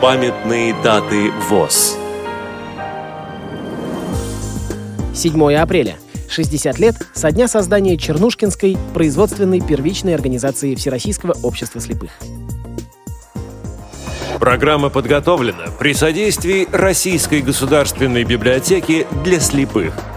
Памятные даты ВОЗ. 7 апреля. 60 лет со дня создания Чернушкинской производственной первичной организации Всероссийского общества слепых. Программа подготовлена при содействии Российской государственной библиотеки для слепых –